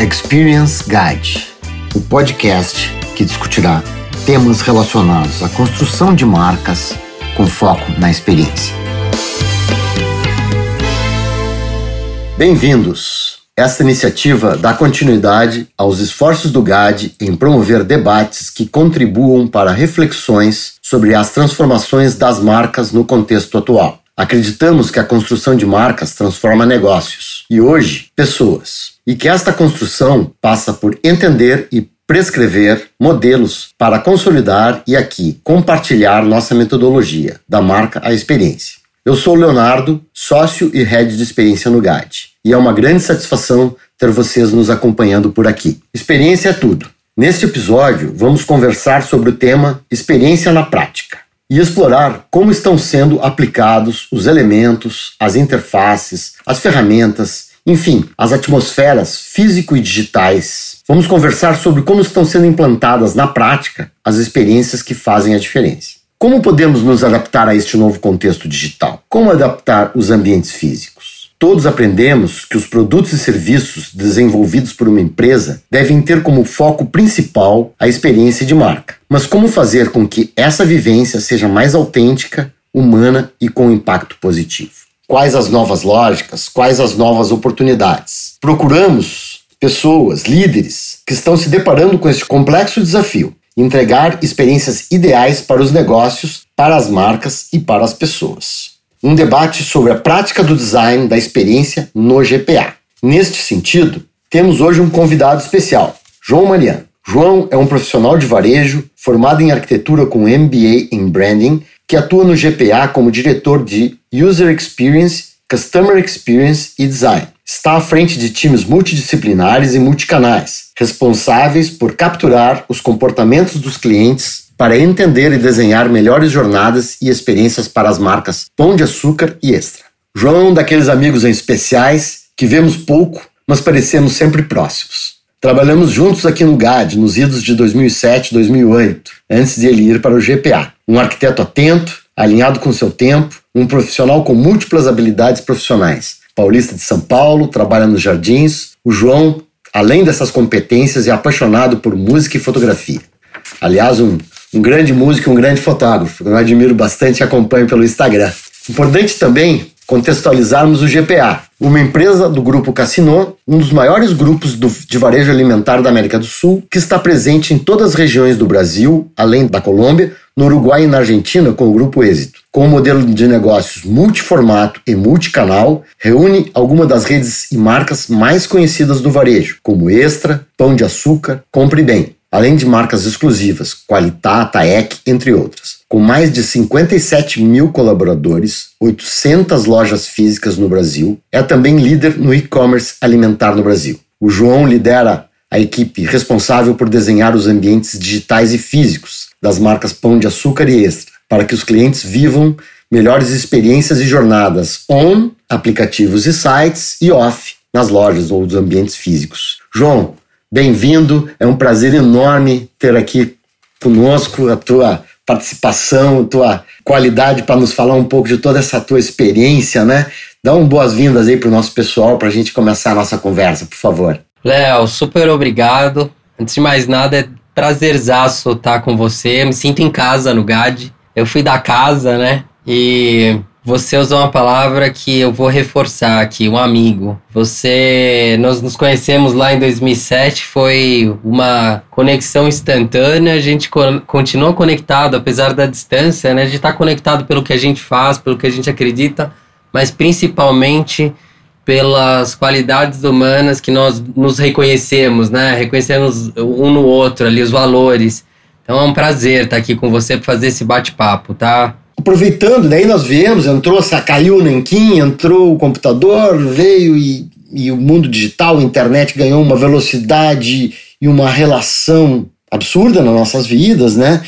Experience Guide, o podcast que discutirá temas relacionados à construção de marcas com foco na experiência. Bem-vindos! Esta iniciativa dá continuidade aos esforços do GAD em promover debates que contribuam para reflexões sobre as transformações das marcas no contexto atual. Acreditamos que a construção de marcas transforma negócios e hoje pessoas, e que esta construção passa por entender e prescrever modelos para consolidar e aqui compartilhar nossa metodologia, da marca à experiência. Eu sou Leonardo, sócio e head de experiência no GAD, e é uma grande satisfação ter vocês nos acompanhando por aqui. Experiência é tudo. Neste episódio, vamos conversar sobre o tema experiência na prática e explorar como estão sendo aplicados os elementos, as interfaces, as ferramentas, enfim, as atmosferas físico e digitais. Vamos conversar sobre como estão sendo implantadas na prática as experiências que fazem a diferença. Como podemos nos adaptar a este novo contexto digital? Como adaptar os ambientes físicos? Todos aprendemos que os produtos e serviços desenvolvidos por uma empresa devem ter como foco principal a experiência de marca. Mas como fazer com que essa vivência seja mais autêntica, humana e com impacto positivo? Quais as novas lógicas? Quais as novas oportunidades? Procuramos pessoas, líderes, que estão se deparando com este complexo desafio entregar experiências ideais para os negócios, para as marcas e para as pessoas. Um debate sobre a prática do design da experiência no GPA. Neste sentido, temos hoje um convidado especial, João Mariano. João é um profissional de varejo formado em arquitetura com MBA em branding, que atua no GPA como diretor de User Experience, Customer Experience e Design. Está à frente de times multidisciplinares e multicanais, responsáveis por capturar os comportamentos dos clientes para entender e desenhar melhores jornadas e experiências para as marcas Pão de Açúcar e Extra. João é um daqueles amigos especiais que vemos pouco, mas parecemos sempre próximos. Trabalhamos juntos aqui no GAD nos idos de 2007 e 2008, antes de ele ir para o GPA. Um arquiteto atento, alinhado com seu tempo, um profissional com múltiplas habilidades profissionais. Paulista de São Paulo, trabalha nos jardins. O João, além dessas competências, é apaixonado por música e fotografia. Aliás, um, um grande músico um grande fotógrafo, eu admiro bastante e acompanho pelo Instagram. Importante também contextualizarmos o GPA, uma empresa do grupo Cassino, um dos maiores grupos do, de varejo alimentar da América do Sul, que está presente em todas as regiões do Brasil, além da Colômbia, no Uruguai e na Argentina com o grupo Êxito. Com um modelo de negócios multiformato e multicanal, reúne algumas das redes e marcas mais conhecidas do varejo, como Extra, Pão de Açúcar, Compre Bem, além de marcas exclusivas, Qualitá, Taek, entre outras. Com mais de 57 mil colaboradores, 800 lojas físicas no Brasil, é também líder no e-commerce alimentar no Brasil. O João lidera a equipe responsável por desenhar os ambientes digitais e físicos das marcas Pão de Açúcar e Extra, para que os clientes vivam melhores experiências e jornadas on, aplicativos e sites e off, nas lojas ou dos ambientes físicos. João, bem-vindo, é um prazer enorme ter aqui conosco a tua participação, a tua qualidade para nos falar um pouco de toda essa tua experiência, né? Dá um boas-vindas aí para o nosso pessoal para a gente começar a nossa conversa, por favor. Léo, super obrigado. Antes de mais nada, é prazerzaço estar com você. Me sinto em casa no GAD. Eu fui da casa, né? E você usou uma palavra que eu vou reforçar aqui, um amigo. Você, nós nos conhecemos lá em 2007, foi uma conexão instantânea, a gente co continuou conectado, apesar da distância, né? A gente está conectado pelo que a gente faz, pelo que a gente acredita, mas principalmente pelas qualidades humanas que nós nos reconhecemos, né? Reconhecemos um no outro ali, os valores. Então é um prazer estar aqui com você para fazer esse bate-papo, tá? Aproveitando, daí nós viemos, entrou, caiu o Nanquim, entrou o computador, veio e, e o mundo digital, a internet ganhou uma velocidade e uma relação absurda nas nossas vidas, né?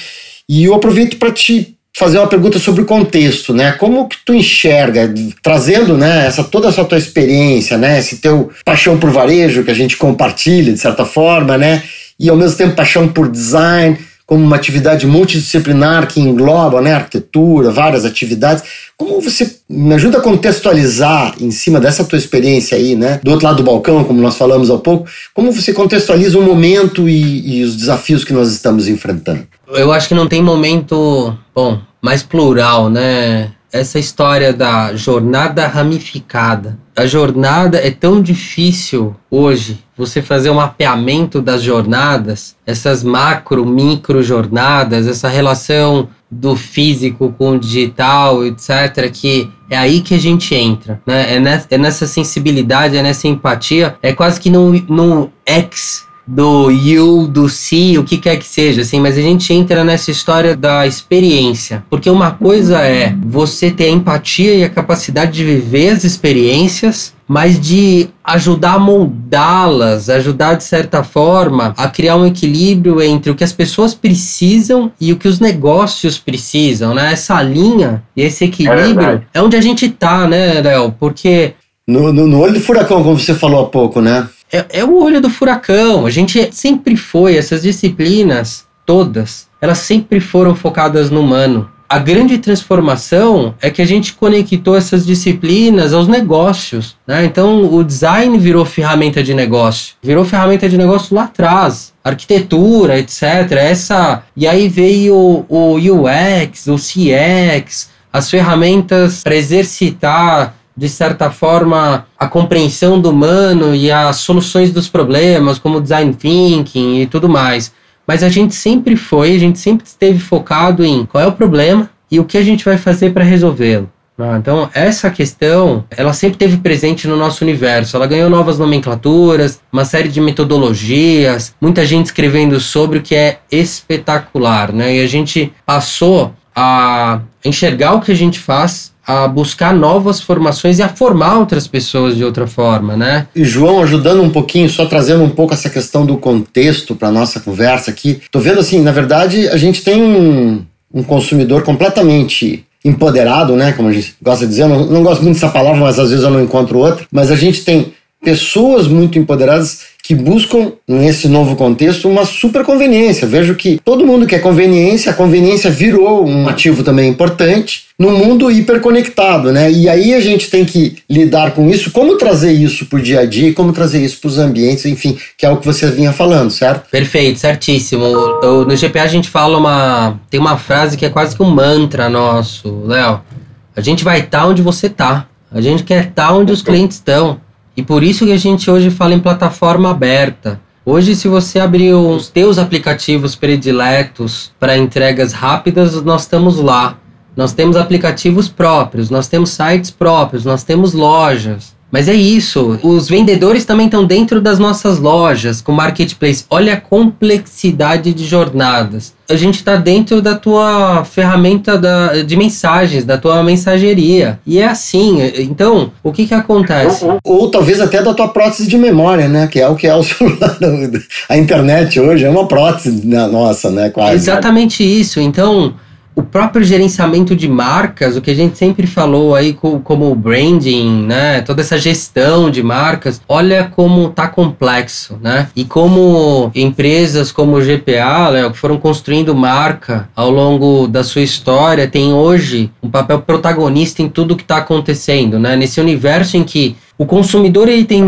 E eu aproveito para te fazer uma pergunta sobre o contexto, né? Como que tu enxerga, trazendo, né, essa toda essa tua experiência, né, esse teu paixão por varejo que a gente compartilha de certa forma, né, e ao mesmo tempo paixão por design, como uma atividade multidisciplinar que engloba né, arquitetura, várias atividades. Como você me ajuda a contextualizar em cima dessa tua experiência aí, né? Do outro lado do balcão, como nós falamos há pouco, como você contextualiza o momento e, e os desafios que nós estamos enfrentando? Eu acho que não tem momento, bom, mais plural, né? Essa história da jornada ramificada. A jornada é tão difícil hoje você fazer um mapeamento das jornadas, essas macro, micro jornadas, essa relação do físico com o digital, etc., que é aí que a gente entra, né? É nessa, é sensibilidade, é nessa empatia, é quase que no, no X do you, do si, o que quer que seja, assim, mas a gente entra nessa história da experiência. Porque uma coisa é você ter a empatia e a capacidade de viver as experiências, mas de ajudar a moldá-las, ajudar de certa forma a criar um equilíbrio entre o que as pessoas precisam e o que os negócios precisam, né? Essa linha e esse equilíbrio é, é onde a gente tá, né, Léo? Porque no, no, no olho do furacão, como você falou há pouco, né? É, é o olho do furacão. A gente sempre foi, essas disciplinas todas, elas sempre foram focadas no humano. A grande transformação é que a gente conectou essas disciplinas aos negócios. Né? Então, o design virou ferramenta de negócio. Virou ferramenta de negócio lá atrás. Arquitetura, etc. Essa, e aí veio o UX, o CX, as ferramentas para exercitar de certa forma, a compreensão do humano e as soluções dos problemas, como design thinking e tudo mais. Mas a gente sempre foi, a gente sempre esteve focado em qual é o problema e o que a gente vai fazer para resolvê-lo. Ah, então, essa questão, ela sempre teve presente no nosso universo. Ela ganhou novas nomenclaturas, uma série de metodologias, muita gente escrevendo sobre o que é espetacular, né? E a gente passou a enxergar o que a gente faz a buscar novas formações e a formar outras pessoas de outra forma, né? E João, ajudando um pouquinho, só trazendo um pouco essa questão do contexto para nossa conversa aqui. Tô vendo assim, na verdade, a gente tem um, um consumidor completamente empoderado, né? Como a gente gosta de dizer, eu não, não gosto muito dessa palavra, mas às vezes eu não encontro outra. Mas a gente tem pessoas muito empoderadas que buscam, nesse novo contexto, uma super conveniência. Vejo que todo mundo quer conveniência, a conveniência virou um ativo também importante no mundo hiperconectado, né? E aí a gente tem que lidar com isso, como trazer isso para o dia a dia, como trazer isso para os ambientes, enfim, que é o que você vinha falando, certo? Perfeito, certíssimo. No GPA a gente fala uma. tem uma frase que é quase que um mantra nosso, Léo. A gente vai estar tá onde você está. A gente quer estar tá onde os clientes estão. E por isso que a gente hoje fala em plataforma aberta. Hoje, se você abrir os teus aplicativos prediletos para entregas rápidas, nós estamos lá. Nós temos aplicativos próprios, nós temos sites próprios, nós temos lojas. Mas é isso, os vendedores também estão dentro das nossas lojas, com marketplace. Olha a complexidade de jornadas. A gente está dentro da tua ferramenta da, de mensagens, da tua mensageria. E é assim. Então, o que que acontece? Ou, ou, talvez até da tua prótese de memória, né? Que é o que é o celular. A internet hoje é uma prótese nossa, né? Quase. Exatamente isso. Então, o próprio gerenciamento de marcas, o que a gente sempre falou aí como branding, né, toda essa gestão de marcas, olha como tá complexo, né? E como empresas como o GPA, Léo, que foram construindo marca ao longo da sua história, tem hoje um papel protagonista em tudo que está acontecendo, né? Nesse universo em que o consumidor ele tem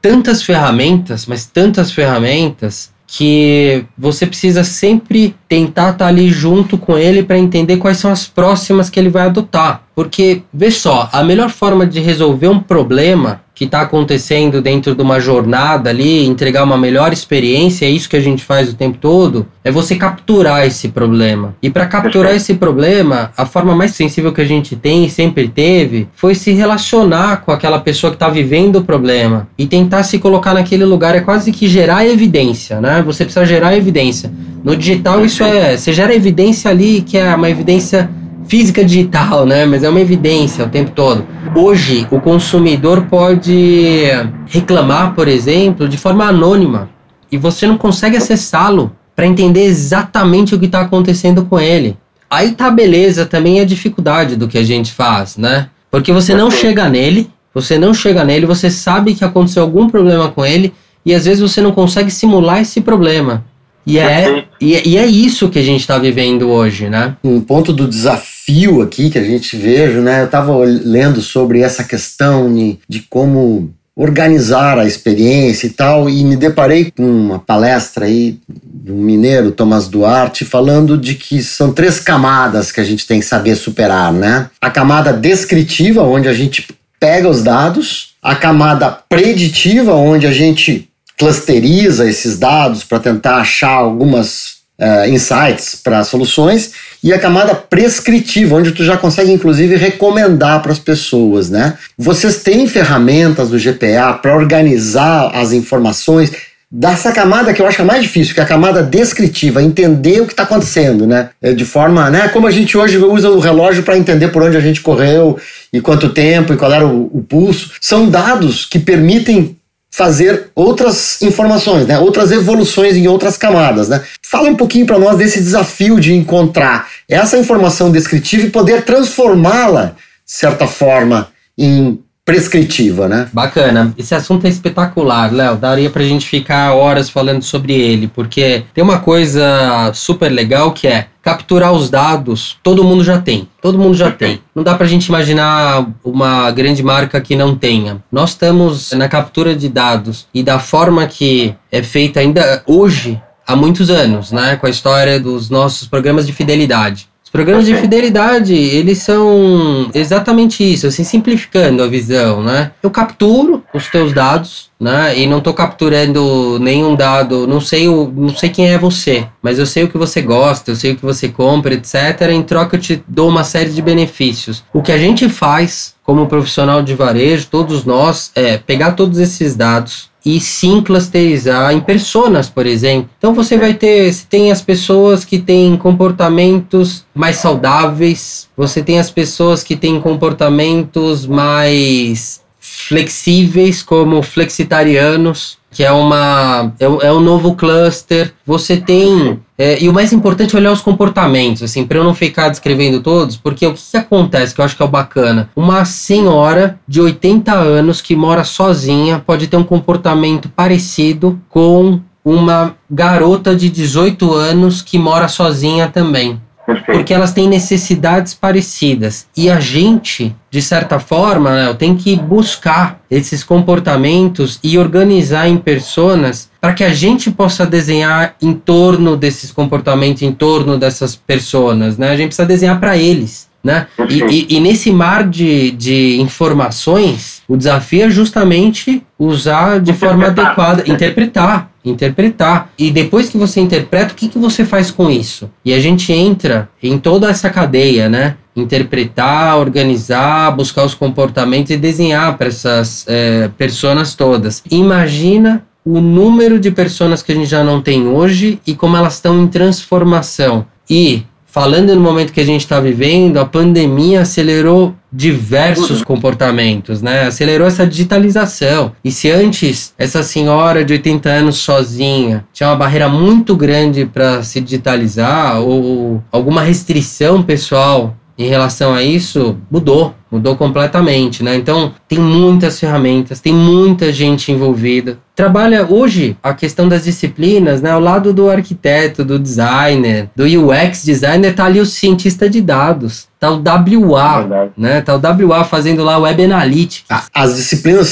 tantas ferramentas, mas tantas ferramentas que você precisa sempre tentar estar tá ali junto com ele para entender quais são as próximas que ele vai adotar. Porque, vê só, a melhor forma de resolver um problema que está acontecendo dentro de uma jornada ali, entregar uma melhor experiência, é isso que a gente faz o tempo todo, é você capturar esse problema. E para capturar esse problema, a forma mais sensível que a gente tem e sempre teve foi se relacionar com aquela pessoa que está vivendo o problema e tentar se colocar naquele lugar. É quase que gerar evidência, né? Você precisa gerar evidência. No digital, isso é. Você gera evidência ali, que é uma evidência física digital, né? Mas é uma evidência o tempo todo. Hoje, o consumidor pode reclamar, por exemplo, de forma anônima e você não consegue acessá-lo para entender exatamente o que está acontecendo com ele. Aí tá beleza também a dificuldade do que a gente faz, né? Porque você não chega nele, você não chega nele, você sabe que aconteceu algum problema com ele e às vezes você não consegue simular esse problema. E é, e, e é isso que a gente está vivendo hoje, né? Um ponto do desafio aqui que a gente veja, né? Eu estava lendo sobre essa questão de, de como organizar a experiência e tal, e me deparei com uma palestra aí do mineiro Thomas Duarte falando de que são três camadas que a gente tem que saber superar, né? A camada descritiva, onde a gente pega os dados, a camada preditiva, onde a gente clusteriza esses dados para tentar achar algumas uh, insights para soluções e a camada prescritiva, onde tu já consegue inclusive recomendar para as pessoas, né? Vocês têm ferramentas do GPA para organizar as informações dessa camada que eu acho que é mais difícil, que é a camada descritiva, entender o que está acontecendo, né? É de forma, né? Como a gente hoje usa o relógio para entender por onde a gente correu e quanto tempo e qual era o, o pulso, são dados que permitem fazer outras informações, né? outras evoluções em outras camadas. Né? Fala um pouquinho para nós desse desafio de encontrar essa informação descritiva e poder transformá-la, de certa forma, em prescritiva, né? Bacana. Esse assunto é espetacular, Léo. Daria pra gente ficar horas falando sobre ele, porque tem uma coisa super legal que é capturar os dados, todo mundo já tem. Todo mundo já tem. Não dá pra gente imaginar uma grande marca que não tenha. Nós estamos na captura de dados e da forma que é feita ainda hoje, há muitos anos, né, com a história dos nossos programas de fidelidade. Programas de fidelidade, eles são exatamente isso, assim, simplificando a visão, né? Eu capturo os teus dados, né? E não estou capturando nenhum dado, não sei, o, não sei quem é você, mas eu sei o que você gosta, eu sei o que você compra, etc. Em troca eu te dou uma série de benefícios. O que a gente faz como profissional de varejo, todos nós, é pegar todos esses dados, e sim clusterizar em personas, por exemplo. Então você vai ter, você tem as pessoas que têm comportamentos mais saudáveis, você tem as pessoas que têm comportamentos mais flexíveis, como flexitarianos, que é uma é, é um novo cluster. Você tem é, e o mais importante é olhar os comportamentos, assim, para eu não ficar descrevendo todos, porque o que, que, acontece que eu acho que é o bacana? Uma senhora de 80 anos que mora sozinha pode ter um comportamento parecido com uma garota de 18 anos que mora sozinha também. Porque elas têm necessidades parecidas. E a gente, de certa forma, né, tem que buscar esses comportamentos e organizar em personas para que a gente possa desenhar em torno desses comportamentos, em torno dessas pessoas. Né? A gente precisa desenhar para eles. Né? E, e, e, nesse mar de, de informações, o desafio é justamente usar de forma adequada, interpretar, interpretar. E depois que você interpreta, o que, que você faz com isso? E a gente entra em toda essa cadeia, né? Interpretar, organizar, buscar os comportamentos e desenhar para essas é, pessoas todas. Imagina o número de pessoas que a gente já não tem hoje e como elas estão em transformação. E falando no momento que a gente está vivendo, a pandemia acelerou diversos uhum. comportamentos, né? Acelerou essa digitalização. E se antes essa senhora de 80 anos sozinha tinha uma barreira muito grande para se digitalizar ou alguma restrição pessoal em relação a isso, mudou mudou completamente, né? Então tem muitas ferramentas, tem muita gente envolvida. Trabalha hoje a questão das disciplinas, né? Ao lado do arquiteto, do designer, do UX designer, tá ali o cientista de dados, tá o WA, né? Tá o WA fazendo lá web analytics. As disciplinas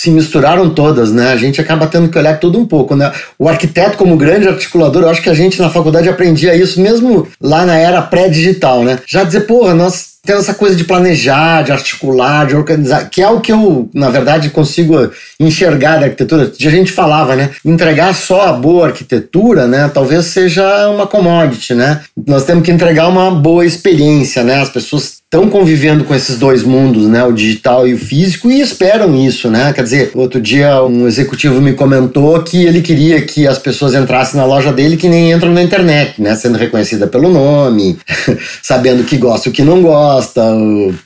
se misturaram todas, né? A gente acaba tendo que olhar tudo um pouco, né? O arquiteto como grande articulador, eu acho que a gente na faculdade aprendia isso mesmo lá na era pré-digital, né? Já dizer, porra, nós tem essa coisa de planejar, de articular, de organizar, que é o que eu, na verdade, consigo enxergar da arquitetura. A gente falava, né? Entregar só a boa arquitetura, né? Talvez seja uma commodity, né? Nós temos que entregar uma boa experiência, né? As pessoas estão convivendo com esses dois mundos, né, o digital e o físico, e esperam isso, né? Quer dizer, outro dia um executivo me comentou que ele queria que as pessoas entrassem na loja dele que nem entram na internet, né, sendo reconhecida pelo nome, sabendo o que gosta o que não gosta,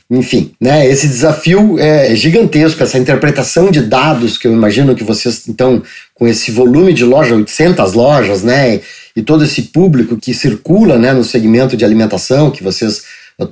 enfim, né? Esse desafio é gigantesco, essa interpretação de dados que eu imagino que vocês então com esse volume de loja, 800 lojas, né, e todo esse público que circula, né, no segmento de alimentação que vocês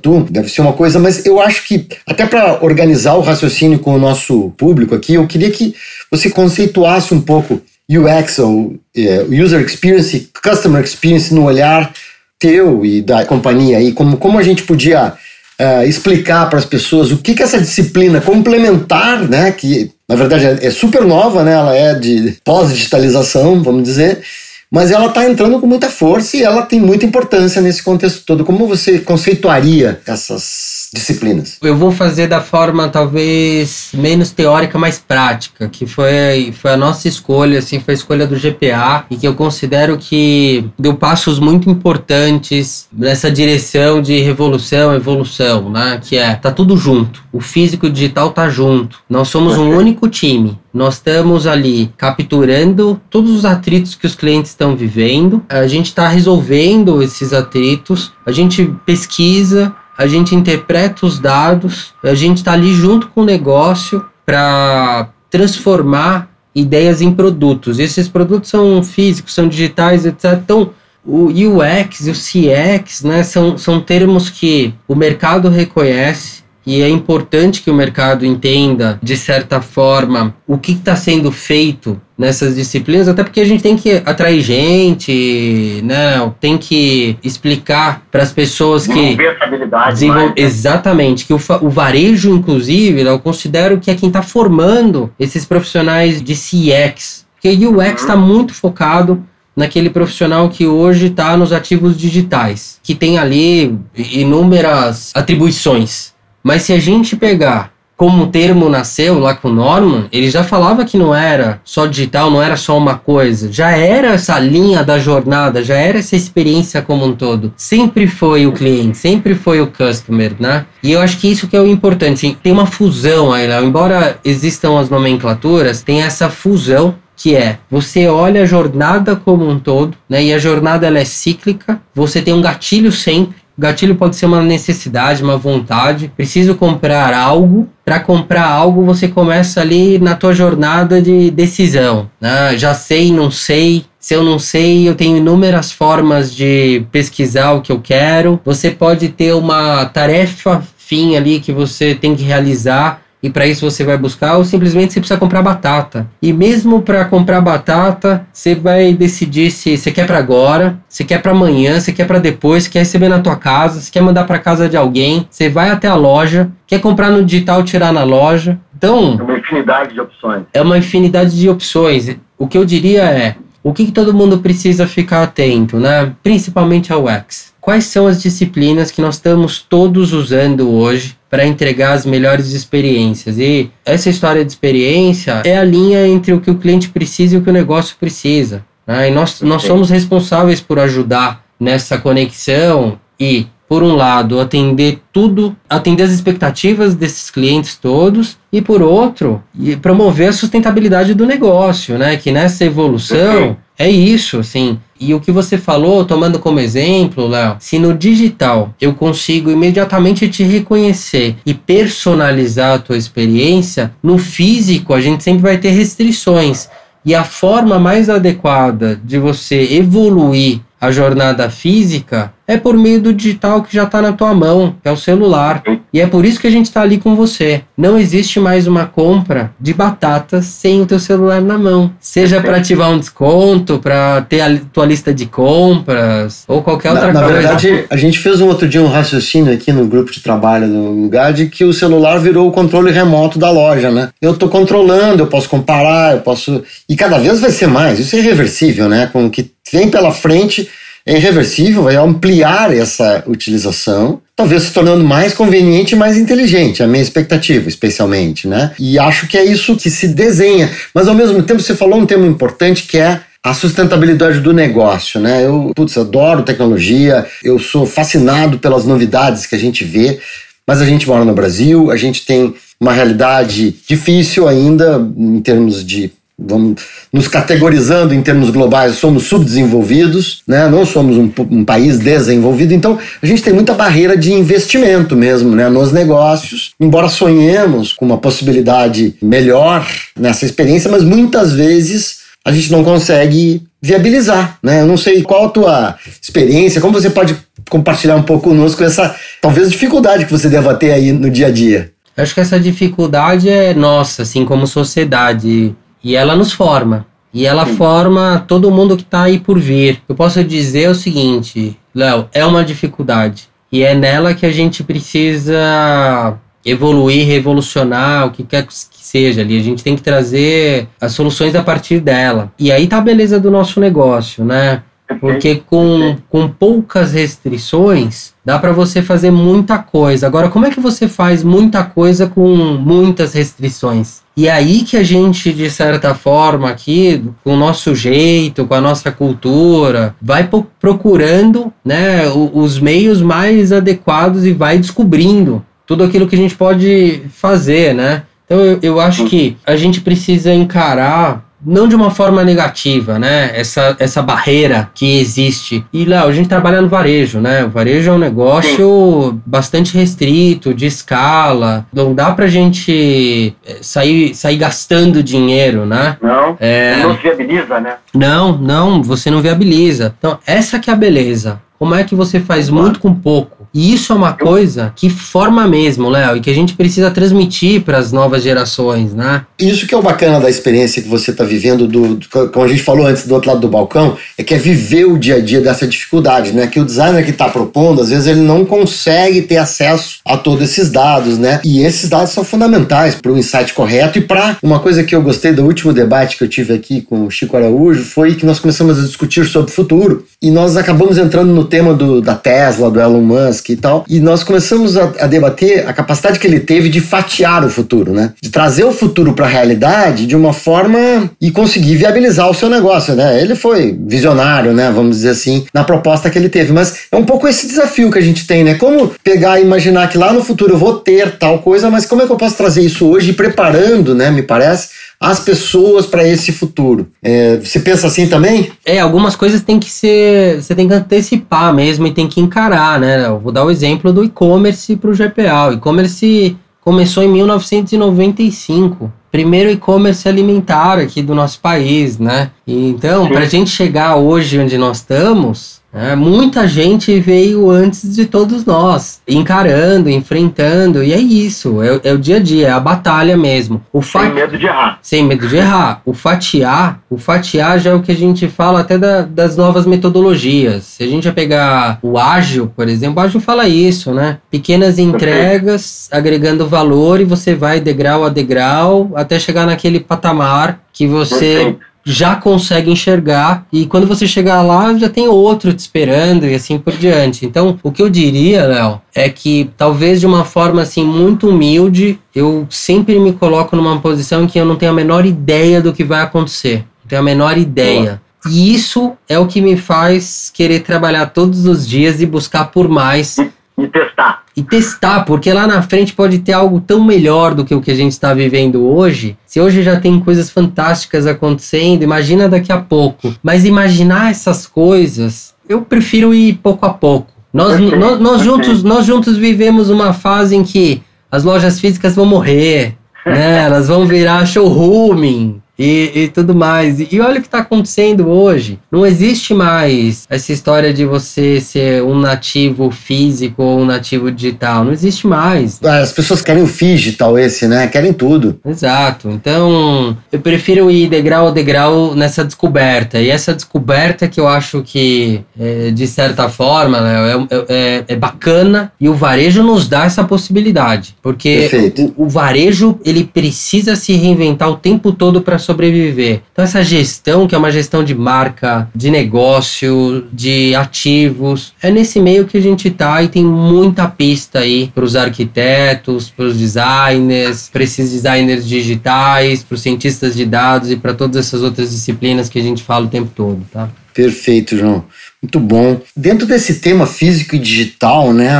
tu, deve ser uma coisa, mas eu acho que, até para organizar o raciocínio com o nosso público aqui, eu queria que você conceituasse um pouco UX ou é, User Experience, Customer Experience no olhar teu e da companhia aí, como, como a gente podia uh, explicar para as pessoas o que, que essa disciplina complementar, né, que na verdade é, é super nova, né, ela é de pós-digitalização, vamos dizer, mas ela está entrando com muita força e ela tem muita importância nesse contexto todo. Como você conceituaria essas disciplinas? Eu vou fazer da forma talvez menos teórica, mais prática, que foi, foi a nossa escolha, assim, foi a escolha do GPA e que eu considero que deu passos muito importantes nessa direção de revolução, evolução, né? Que é, tá tudo junto. O físico e o digital tá junto. Nós somos um único time. Nós estamos ali capturando todos os atritos que os clientes estão vivendo, a gente está resolvendo esses atritos, a gente pesquisa, a gente interpreta os dados, a gente está ali junto com o negócio para transformar ideias em produtos. Esses produtos são físicos, são digitais, etc. Então, o UX e o CX né, são, são termos que o mercado reconhece, e é importante que o mercado entenda, de certa forma, o que está sendo feito nessas disciplinas, até porque a gente tem que atrair gente, né? Tem que explicar para as pessoas que essa habilidade desenvol... mais, né? exatamente que o, o varejo, inclusive, eu considero que é quem está formando esses profissionais de CX, porque o UX está uhum. muito focado naquele profissional que hoje está nos ativos digitais, que tem ali inúmeras atribuições. Mas se a gente pegar como o termo nasceu lá com o Norman, ele já falava que não era só digital, não era só uma coisa, já era essa linha da jornada, já era essa experiência como um todo. Sempre foi o cliente, sempre foi o customer, né? E eu acho que isso que é o importante. Tem uma fusão aí, né? embora existam as nomenclaturas, tem essa fusão que é você olha a jornada como um todo, né? E a jornada ela é cíclica. Você tem um gatilho sempre gatilho pode ser uma necessidade, uma vontade. Preciso comprar algo. Para comprar algo, você começa ali na tua jornada de decisão. Né? Já sei, não sei. Se eu não sei, eu tenho inúmeras formas de pesquisar o que eu quero. Você pode ter uma tarefa fim ali que você tem que realizar e para isso você vai buscar, ou simplesmente você precisa comprar batata. E mesmo para comprar batata, você vai decidir se você quer para agora, se quer para amanhã, se quer para depois, se quer receber na tua casa, se quer mandar para casa de alguém, você vai até a loja, quer comprar no digital, tirar na loja. Então, é uma infinidade de opções. É uma infinidade de opções. O que eu diria é, o que, que todo mundo precisa ficar atento, né? Principalmente ao UX. Quais são as disciplinas que nós estamos todos usando hoje para entregar as melhores experiências. E essa história de experiência é a linha entre o que o cliente precisa e o que o negócio precisa. Né? E nós, nós somos responsáveis por ajudar nessa conexão e, por um lado, atender tudo, atender as expectativas desses clientes todos, e por outro, promover a sustentabilidade do negócio, né? Que nessa evolução é isso, assim. E o que você falou, tomando como exemplo, Léo, se no digital eu consigo imediatamente te reconhecer e personalizar a tua experiência, no físico a gente sempre vai ter restrições. E a forma mais adequada de você evoluir a jornada física é por meio do digital que já está na tua mão, que é o celular. E é por isso que a gente está ali com você. Não existe mais uma compra de batatas sem o teu celular na mão. Seja para ativar um desconto, para ter a tua lista de compras ou qualquer outra na, coisa. Na verdade, a gente fez um outro dia um raciocínio aqui no grupo de trabalho do lugar de que o celular virou o controle remoto da loja, né? Eu estou controlando, eu posso comparar, eu posso. E cada vez vai ser mais. Isso é irreversível, né? Com o que vem pela frente é irreversível, vai ampliar essa utilização, talvez se tornando mais conveniente e mais inteligente, a minha expectativa, especialmente, né? E acho que é isso que se desenha. Mas ao mesmo tempo você falou um tema importante que é a sustentabilidade do negócio, né? Eu, putz, adoro tecnologia, eu sou fascinado pelas novidades que a gente vê, mas a gente mora no Brasil, a gente tem uma realidade difícil ainda em termos de vamos nos categorizando em termos globais, somos subdesenvolvidos, né? não somos um, um, país desenvolvido, então a gente tem muita barreira de investimento mesmo né? nos negócios, embora sonhemos com uma possibilidade melhor nessa experiência, mas muitas vezes a gente não consegue viabilizar, né? Eu não sei qual a tua experiência, como você pode compartilhar um pouco conosco essa talvez dificuldade que você deva ter aí no dia a dia. Acho que essa dificuldade é nossa, assim, como sociedade e ela nos forma. e ela Sim. forma todo mundo que está aí por vir. Eu posso dizer o seguinte, Léo, é uma dificuldade e é nela que a gente precisa evoluir, revolucionar, o que quer que seja ali. A gente tem que trazer as soluções a partir dela. E aí tá a beleza do nosso negócio, né? Porque com, com poucas restrições dá para você fazer muita coisa. Agora, como é que você faz muita coisa com muitas restrições? E é aí que a gente, de certa forma, aqui, com o nosso jeito, com a nossa cultura, vai procurando né, os meios mais adequados e vai descobrindo tudo aquilo que a gente pode fazer, né? Então eu, eu acho que a gente precisa encarar não de uma forma negativa, né? Essa, essa barreira que existe. E, Léo, a gente trabalha no varejo, né? O varejo é um negócio bastante restrito, de escala. Não dá pra gente eh, sair, sair gastando dinheiro, né? Não, É, não viabiliza, né? não, não, você não viabiliza. Então, essa que é a beleza. Como é que você faz muito com pouco? E isso é uma coisa que forma mesmo, Léo, e que a gente precisa transmitir para as novas gerações, né? Isso que é o bacana da experiência que você está vivendo, do, do- como a gente falou antes do outro lado do balcão, é que é viver o dia a dia dessa dificuldade, né? Que o designer que está propondo, às vezes ele não consegue ter acesso a todos esses dados, né? E esses dados são fundamentais para o insight correto e para uma coisa que eu gostei do último debate que eu tive aqui com o Chico Araújo foi que nós começamos a discutir sobre o futuro e nós acabamos entrando no tema do, da Tesla, do Elon Musk e tal, e nós começamos a, a debater a capacidade que ele teve de fatiar o futuro, né? De trazer o futuro para a realidade de uma forma e conseguir viabilizar o seu negócio, né? Ele foi visionário, né? Vamos dizer assim, na proposta que ele teve, mas é um pouco esse desafio que a gente tem, né? Como pegar e imaginar que lá no futuro eu vou ter tal coisa, mas como é que eu posso trazer isso hoje preparando, né? Me parece as pessoas para esse futuro. É, você pensa assim também? É, algumas coisas tem que ser. Você tem que antecipar mesmo e tem que encarar, né? Eu vou dar o exemplo do e-commerce para o GPA. O e-commerce começou em 1995. Primeiro e-commerce alimentar aqui do nosso país, né? E, então, para a gente chegar hoje onde nós estamos, né, muita gente veio antes de todos nós, encarando, enfrentando, e é isso, é, é o dia a dia, é a batalha mesmo. O Sem fato medo de errar. sem medo de errar. O fatiar, o fatiar já é o que a gente fala até da- das novas metodologias. Se a gente vai pegar o ágil, por exemplo, o ágil fala isso, né? Pequenas entregas, agregando valor e você vai degrau a degrau até chegar naquele patamar que você. Já consegue enxergar e quando você chegar lá já tem outro te esperando e assim por diante. Então, o que eu diria, Léo, é que talvez de uma forma assim muito humilde, eu sempre me coloco numa posição em que eu não tenho a menor ideia do que vai acontecer. Não tenho a menor ideia. E isso é o que me faz querer trabalhar todos os dias e buscar por mais E testar. E testar, porque lá na frente pode ter algo tão melhor do que o que a gente está vivendo hoje. Se hoje já tem coisas fantásticas acontecendo, imagina daqui a pouco. Mas imaginar essas coisas, eu prefiro ir pouco a pouco. Nós, Perfeito, nós, nós juntos, nós juntos vivemos uma fase em que as lojas físicas vão morrer, né? Elas vão virar showrooming. E, e tudo mais. E olha o que está acontecendo hoje. Não existe mais essa história de você ser um nativo físico ou um nativo digital. Não existe mais. As pessoas querem o digital esse, né? Querem tudo. Exato. Então, eu prefiro ir degrau a degrau nessa descoberta. E essa descoberta que eu acho que, é, de certa forma, Léo, é, é, é bacana e o varejo nos dá essa possibilidade. Porque o, o varejo, ele precisa se reinventar o tempo todo para sobreviver. Então, essa gestão, que é uma gestão de marca, de negócio, de ativos, é nesse meio que a gente tá e tem muita pista aí para os arquitetos, para os designers, para esses designers digitais, para os cientistas de dados e para todas essas outras disciplinas que a gente fala o tempo todo, tá? Perfeito, João. Muito bom. Dentro desse tema físico e digital, né,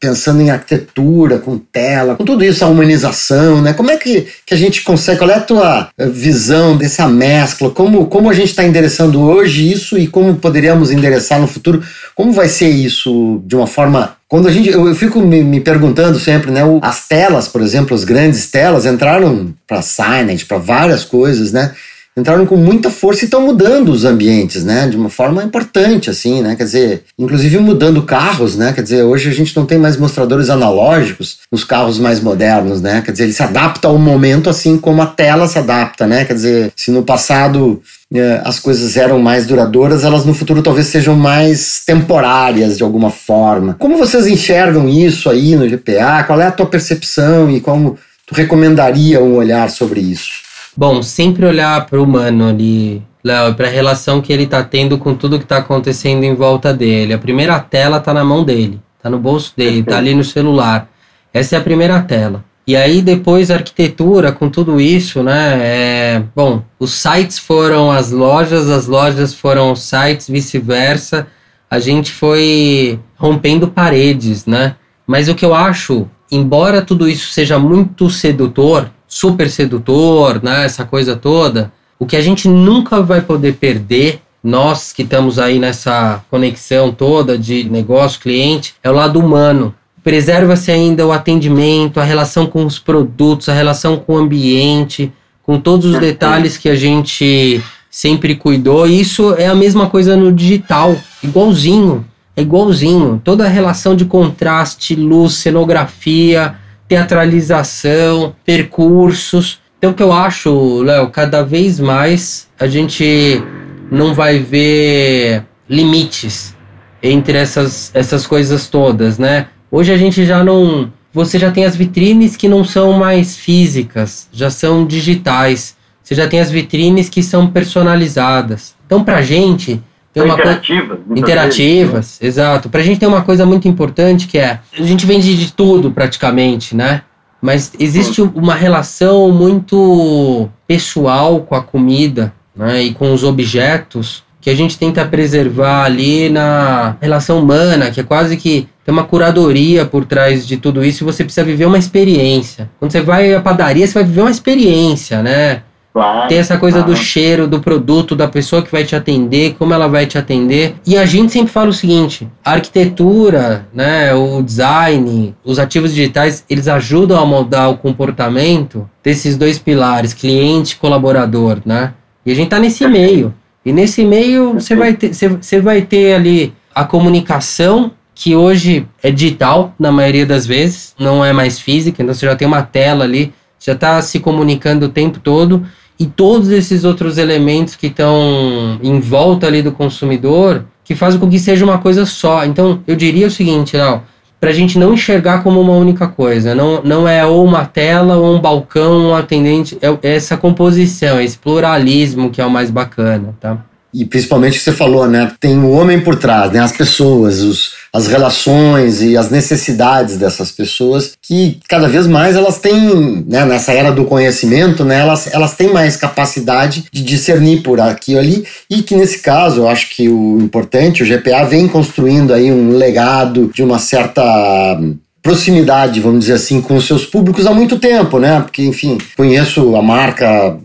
pensando em arquitetura, com tela, com tudo isso, a humanização, né, como é que, que a gente consegue, qual é a tua eh, visão dessa mescla, como, como a gente está endereçando hoje isso e como poderíamos endereçar no futuro, como vai ser isso de uma forma... Quando a gente, eu, eu fico me, me perguntando sempre, né, as telas, por exemplo, as grandes telas entraram para signage, para várias coisas, né, entraram com muita força e estão mudando os ambientes, né? De uma forma importante, assim, né? Quer dizer, inclusive mudando carros, né? Quer dizer, hoje a gente não tem mais mostradores analógicos nos carros mais modernos, né? Quer dizer, ele se adapta ao momento assim como a tela se adapta, né? Quer dizer, se no passado é, as coisas eram mais duradouras, elas no futuro talvez sejam mais temporárias de alguma forma. Como vocês enxergam isso aí no GPA? Qual é a tua percepção e como tu recomendaria um olhar sobre isso? Bom, sempre olhar para o humano ali, Léo, para a relação que ele está tendo com tudo que está acontecendo em volta dele. A primeira tela está na mão dele, está no bolso dele, está ali no celular. Essa é a primeira tela. E aí depois a arquitetura com tudo isso, né? É, bom, os sites foram as lojas, as lojas foram os sites, vice-versa. A gente foi rompendo paredes, né? Mas o que eu acho, embora tudo isso seja muito sedutor, super sedutor, né? Essa coisa toda, o que a gente nunca vai poder perder nós que estamos aí nessa conexão toda de negócio, cliente, é o lado humano preserva-se ainda o atendimento, a relação com os produtos, a relação com o ambiente, com todos os detalhes que a gente sempre cuidou. Isso é a mesma coisa no digital, igualzinho, é igualzinho. Toda a relação de contraste, luz, cenografia, teatralização, percursos. Então, o que eu acho, Léo, cada vez mais a gente não vai ver limites entre essas, essas coisas todas, né? Hoje a gente já não. Você já tem as vitrines que não são mais físicas, já são digitais. Você já tem as vitrines que são personalizadas. Então, pra gente. Tem uma interativas. Co... Interativas, vezes. exato. Pra gente tem uma coisa muito importante que é. A gente vende de tudo praticamente, né? Mas existe uma relação muito pessoal com a comida né, e com os objetos que a gente tenta preservar ali na relação humana, que é quase que tem uma curadoria por trás de tudo isso e você precisa viver uma experiência. Quando você vai à padaria, você vai viver uma experiência, né? Claro, Tem essa coisa claro. do cheiro, do produto, da pessoa que vai te atender, como ela vai te atender. E a gente sempre fala o seguinte: a arquitetura, né, o design, os ativos digitais, eles ajudam a moldar o comportamento desses dois pilares, cliente e colaborador, né? E a gente tá nesse meio. E nesse meio você vai ter, você vai ter ali a comunicação que hoje é digital na maioria das vezes, não é mais física, então você já tem uma tela ali, já está se comunicando o tempo todo e todos esses outros elementos que estão em volta ali do consumidor que fazem com que seja uma coisa só. Então eu diria o seguinte, não, para a gente não enxergar como uma única coisa, não, não é ou uma tela ou um balcão, um atendente, é essa composição, esse pluralismo que é o mais bacana, tá? E principalmente o que você falou, né? Tem o homem por trás, né? As pessoas, os, as relações e as necessidades dessas pessoas que cada vez mais elas têm, né, nessa era do conhecimento, né, elas, elas têm mais capacidade de discernir por aqui e ali e que nesse caso eu acho que o importante, o GPA vem construindo aí um legado de uma certa proximidade, vamos dizer assim, com os seus públicos há muito tempo, né? Porque, enfim, conheço a marca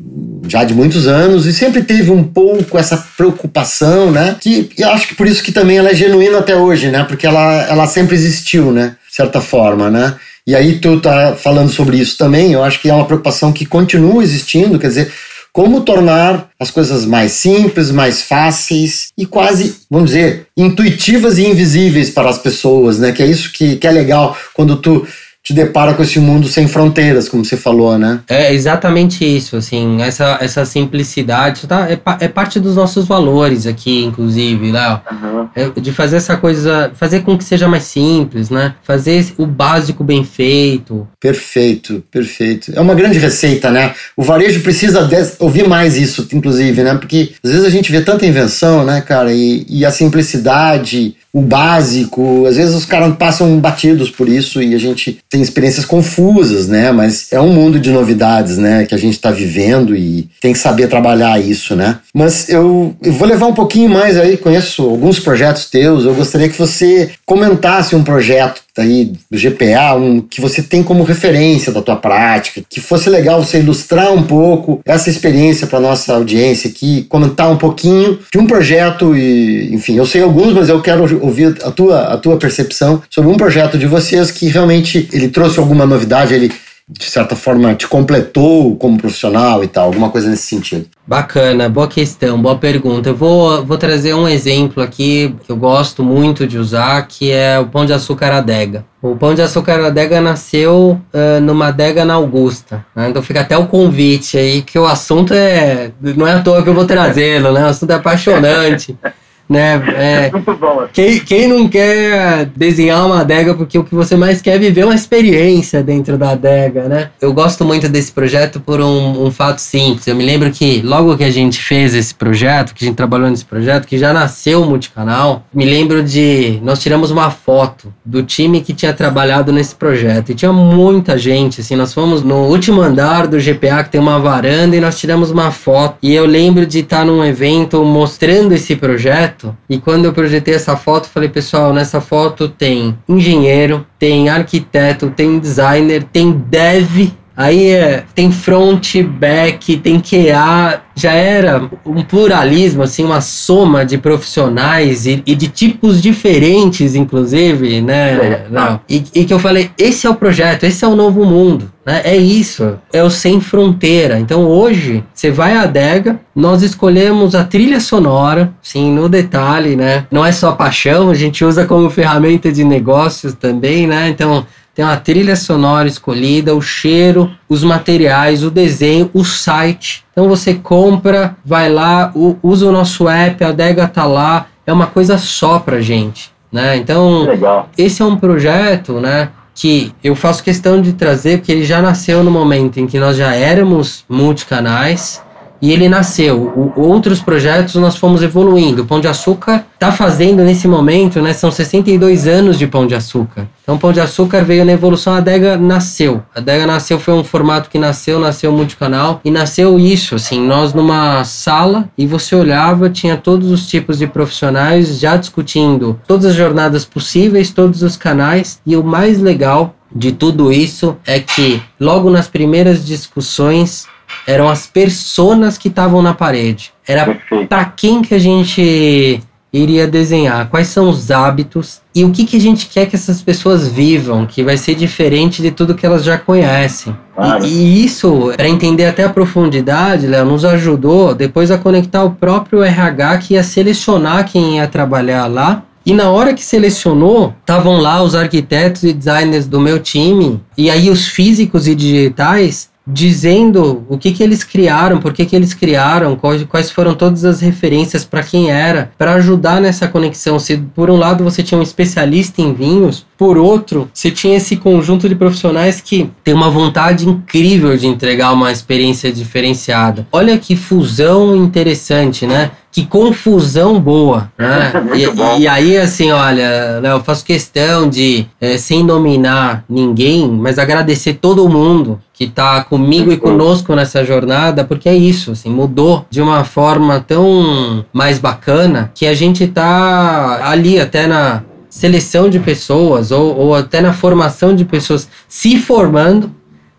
já de muitos anos e sempre teve um pouco essa preocupação, né? Que eu acho que por isso que também ela é genuína até hoje, né? Porque ela, ela sempre existiu, né? De certa forma, né? E aí tu tá falando sobre isso também, eu acho que é uma preocupação que continua existindo, quer dizer, como tornar as coisas mais simples, mais fáceis e quase, vamos dizer, intuitivas e invisíveis para as pessoas, né? Que é isso que, que é legal quando tu te depara com esse mundo sem fronteiras, como você falou, né? É exatamente isso, assim, essa, essa simplicidade tá, é, é parte dos nossos valores aqui, inclusive, Léo. Uhum. É, de fazer essa coisa, fazer com que seja mais simples, né? Fazer o básico bem feito. Perfeito, perfeito. É uma grande receita, né? O varejo precisa de, ouvir mais isso, inclusive, né? Porque às vezes a gente vê tanta invenção, né, cara? E, e a simplicidade o básico. Às vezes os caras passam batidos por isso e a gente tem experiências confusas, né? Mas é um mundo de novidades, né? Que a gente está vivendo e tem que saber trabalhar isso, né? Mas eu, eu, vou levar um pouquinho mais aí, conheço alguns projetos teus. Eu gostaria que você comentasse um projeto aí do GPA, um, que você tem como referência da tua prática, que fosse legal você ilustrar um pouco essa experiência para nossa audiência aqui, comentar um pouquinho de um projeto e, enfim, eu sei alguns, mas eu quero ouvir a tua, a tua percepção sobre um projeto de vocês que realmente ele trouxe alguma novidade, ele de certa forma, te completou como profissional e tal? Alguma coisa nesse sentido? Bacana, boa questão, boa pergunta. Eu vou, vou trazer um exemplo aqui que eu gosto muito de usar, que é o pão de açúcar adega. O pão de açúcar adega nasceu uh, numa adega na Augusta. Né? Então fica até o convite aí, que o assunto é. Não é à toa que eu vou trazê-lo, né? O assunto é apaixonante. né? É, Muito bom. Quem, quem não quer desenhar uma adega porque o que você mais quer é viver uma experiência dentro da adega, né? Eu gosto muito desse projeto por um, um fato simples. Eu me lembro que logo que a gente fez esse projeto, que a gente trabalhou nesse projeto, que já nasceu o multicanal, me lembro de nós tiramos uma foto do time que tinha trabalhado nesse projeto e tinha muita gente, assim, nós fomos no último andar do GPA que tem uma varanda e nós tiramos uma foto e eu lembro de estar num evento mostrando esse projeto projeto. E quando eu projetei essa foto, falei, pessoal, nessa foto tem engenheiro, tem arquiteto, tem designer, tem dev Aí é, tem front, back, tem QA, já era um pluralismo, assim, uma soma de profissionais e, e de tipos diferentes, inclusive, né? Não. E, e, que eu falei, esse é o projeto, esse é o novo mundo, né? É isso, é o sem fronteira. Então hoje, você vai à adega, nós escolhemos a trilha sonora, sim, no detalhe, né? Não é só paixão, a gente usa como ferramenta de negócios também, né? Então tem uma trilha sonora escolhida, o cheiro, os materiais, o desenho, o site. Então você compra, vai lá, usa o nosso app, a adega tá lá, é uma coisa só pra gente, né? Então, Legal. esse é um projeto, né, que eu faço questão de trazer porque ele já nasceu no momento em que nós já éramos multicanais, e ele nasceu. O, outros projetos nós fomos evoluindo. O Pão de Açúcar está fazendo nesse momento, né? São 62 anos de Pão de Açúcar. Então, Pão de Açúcar veio na evolução, a adega nasceu. A adega nasceu, foi um formato que nasceu, nasceu multicanal e nasceu isso, assim, nós numa sala e você olhava, tinha todos os tipos de profissionais já discutindo todas as jornadas possíveis, todos os canais e o mais legal de tudo isso é que logo nas primeiras discussões eram as personas que estavam na parede. Era para quem que a gente iria desenhar, quais são os hábitos e o que, que a gente quer que essas pessoas vivam, que vai ser diferente de tudo que elas já conhecem. E, e, isso, para entender até a profundidade, Léo, nos ajudou depois a conectar o próprio RH que ia selecionar quem ia trabalhar lá. E na hora que selecionou, estavam lá os arquitetos e designers do meu time, e aí os físicos e digitais dizendo o que, que eles criaram, por que, que eles criaram, quais, quais foram todas as referências para quem era, para ajudar nessa conexão. Se por um lado você tinha um especialista em vinhos, por outro, você tinha esse conjunto de profissionais que tem uma vontade incrível de entregar uma experiência diferenciada. Olha que fusão interessante, né? que confusão boa, né? e, e, aí, assim, olha, eu faço questão de, é, sem nominar ninguém, mas agradecer todo mundo que está comigo e conosco nessa jornada, porque é isso, assim, mudou de uma forma tão mais bacana que a gente está ali até na seleção de pessoas ou, ou até na formação de pessoas se formando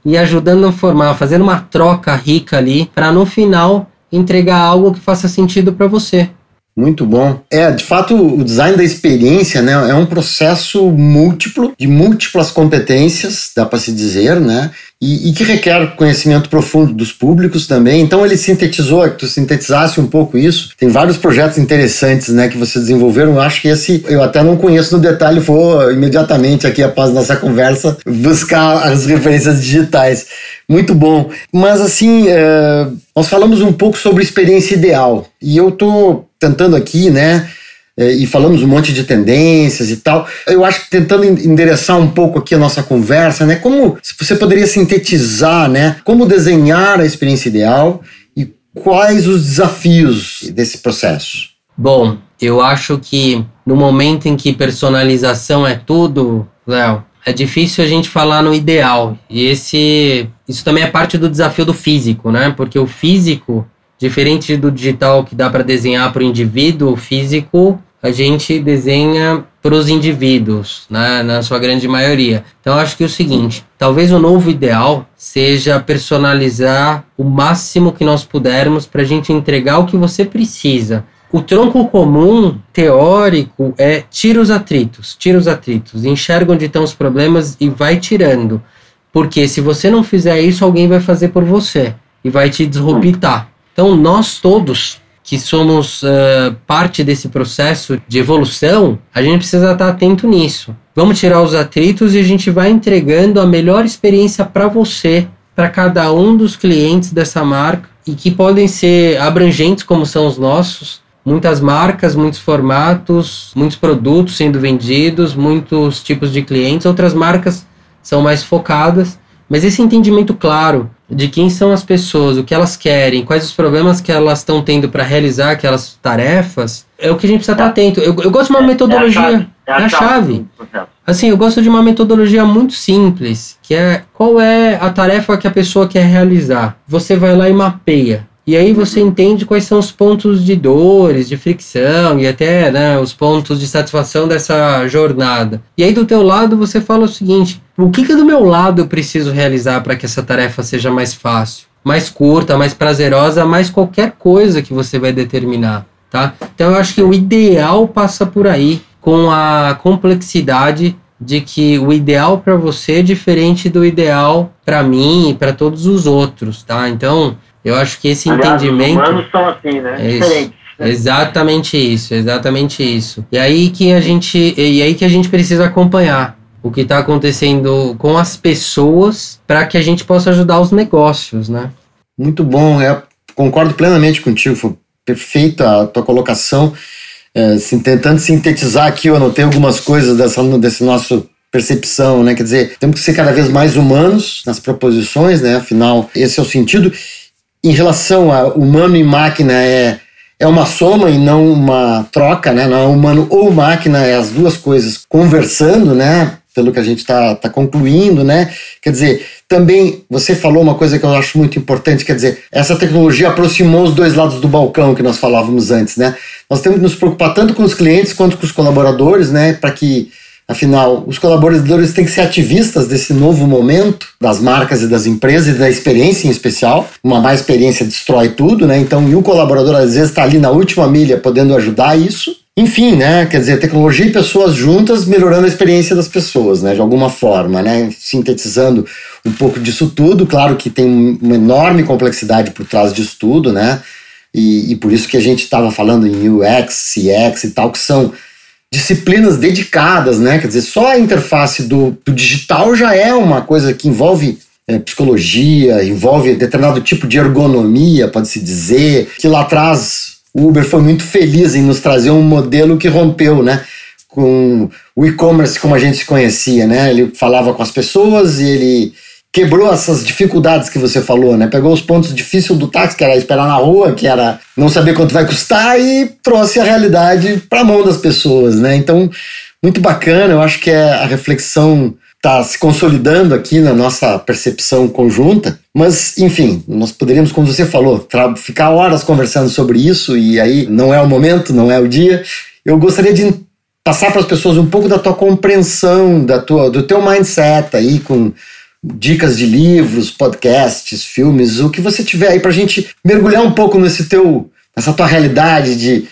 e ajudando a formar, fazendo uma troca rica ali, para no final entregar algo que faça sentido para você. Muito bom. É, de fato, o design da experiência né, é um processo múltiplo, de múltiplas competências, dá para se dizer, né? E, e, que requer conhecimento profundo dos públicos também. Então ele sintetizou, que tu sintetizasse um pouco isso. Tem vários projetos interessantes, né, que você desenvolveram. Acho que esse eu até não conheço no detalhe, vou imediatamente aqui após nossa conversa buscar as referências digitais. Muito bom. Mas assim, é, nós falamos um pouco sobre experiência ideal e eu tô tentando aqui, né? É, e falamos um monte de tendências e tal. Eu acho que tentando endereçar um pouco aqui a nossa conversa, né? Como você poderia sintetizar, né? Como desenhar a experiência ideal e quais os desafios desse processo? Bom, eu acho que no momento em que personalização é tudo, Léo, é difícil a gente falar no ideal. E esse isso também é parte do desafio do físico, né? Porque o físico, diferente do digital que dá para desenhar para o indivíduo, o físico a gente desenha para os indivíduos, né, na sua grande maioria. Então, acho que é o seguinte: talvez o novo ideal seja personalizar o máximo que nós pudermos para a gente entregar o que você precisa. O tronco comum teórico é tira os atritos, tira os atritos, enxerga onde estão os problemas e vai tirando. Porque se você não fizer isso, alguém vai fazer por você e vai te disruptar. Então, nós todos que somos uh, parte desse processo de evolução, a gente precisa estar atento nisso. Vamos tirar os atritos e a gente vai entregando a melhor experiência para você, para cada um dos clientes dessa marca e que podem ser abrangentes como são os nossos. Muitas marcas, muitos formatos, muitos produtos sendo vendidos, muitos tipos de clientes. Outras marcas são mais focadas, mas esse entendimento claro de quem são as pessoas, o que elas querem, quais os problemas que elas estão tendo para realizar aquelas tarefas, é o que a gente precisa estar atento. Eu, eu gosto de uma metodologia. É a chave. É a chave. Assim, eu gosto de uma metodologia muito simples, que é qual é a tarefa que a pessoa quer realizar. Você vai lá e mapeia. E aí você entende quais são os pontos de dores, de fricção e até né, os pontos de satisfação dessa jornada. E aí do teu lado você fala o seguinte: o que, que do meu lado eu preciso realizar para que essa tarefa seja mais fácil, mais curta, mais prazerosa, mais qualquer coisa que você vai determinar, tá? Então eu acho que o ideal passa por aí, com a complexidade de que o ideal para você é diferente do ideal para mim e para todos os outros, tá? Então eu acho que esse Aliás, entendimento. Os humanos são assim, né? É Diferentes. Né? Exatamente isso, exatamente isso. E aí que a gente, e aí que a gente precisa acompanhar o que está acontecendo com as pessoas para que a gente possa ajudar os negócios, né? Muito bom, eu concordo plenamente contigo, foi perfeita a tua colocação. É, tentando sintetizar aqui, eu anotei algumas coisas dessa, desse nosso percepção, né? Quer dizer, temos que ser cada vez mais humanos nas proposições, né? Afinal, esse é o sentido em relação a humano e máquina é, é uma soma e não uma troca, né? Não é humano ou máquina, é as duas coisas conversando, né? Pelo que a gente está tá concluindo, né? Quer dizer, também você falou uma coisa que eu acho muito importante, quer dizer, essa tecnologia aproximou os dois lados do balcão que nós falávamos antes, né? Nós temos que nos preocupar tanto com os clientes quanto com os colaboradores, né? Para que Afinal, os colaboradores têm que ser ativistas desse novo momento das marcas e das empresas e da experiência em especial. Uma má experiência destrói tudo, né? Então, e o colaborador às vezes está ali na última milha podendo ajudar isso. Enfim, né? Quer dizer, tecnologia e pessoas juntas melhorando a experiência das pessoas, né? De alguma forma, né? Sintetizando um pouco disso tudo. Claro que tem uma enorme complexidade por trás disso tudo, né? E, e por isso que a gente estava falando em UX, CX e tal, que são disciplinas dedicadas, né? Quer dizer, só a interface do, do digital já é uma coisa que envolve é, psicologia, envolve determinado tipo de ergonomia, pode-se dizer, que lá atrás o Uber foi muito feliz em nos trazer um modelo que rompeu, né? Com o e-commerce como a gente se conhecia, né? Ele falava com as pessoas e ele quebrou essas dificuldades que você falou, né? Pegou os pontos difíceis do táxi, que era esperar na rua, que era não saber quanto vai custar, e trouxe a realidade para a mão das pessoas, né? Então, muito bacana, eu acho que é a reflexão está se consolidando aqui na nossa percepção conjunta, mas enfim, nós poderíamos, como você falou, ficar horas conversando sobre isso e aí não é o momento, não é o dia. Eu gostaria de passar para as pessoas um pouco da tua compreensão, da tua, do teu mindset aí com dicas de livros, podcasts, filmes, o que você tiver aí para a gente mergulhar um pouco nesse teu, nessa tua realidade de